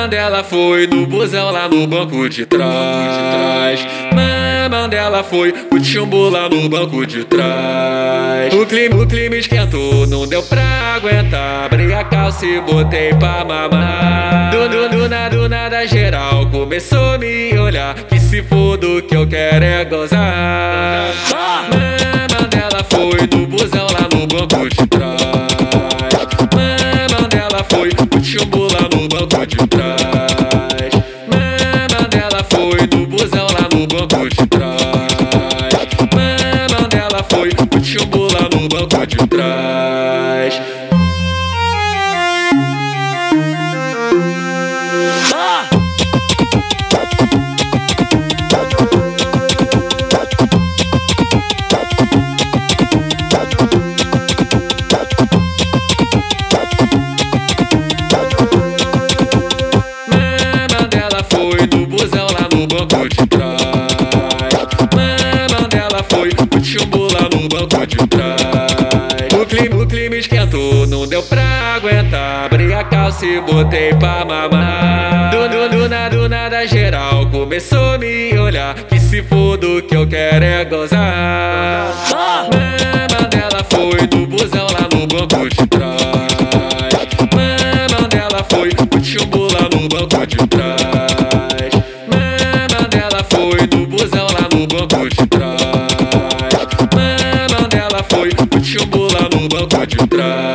Mandela foi do busão lá no banco de trás. Mandela foi o chumbo lá no banco de trás. O clima, o clima esquentou, não deu pra aguentar. Abri a calça e botei pra mamar. Do, do, do, do nada geral começou a me olhar. Que se for do que eu quero é gozar. Mandela no banco de trás. Mandela foi o chumbo lá no banco de trás. aguentar. Abri a calça e botei pra mamar. Do, do, do, do nada geral começou a me olhar. Que se foda o que eu quero é gozar. Mama dela foi do busão lá no banco de trás. Mama dela foi do chumbo lá no banco de trás. Mama dela foi do busão lá no banco de trás. Mama dela foi do chumbo lá no banco de trás.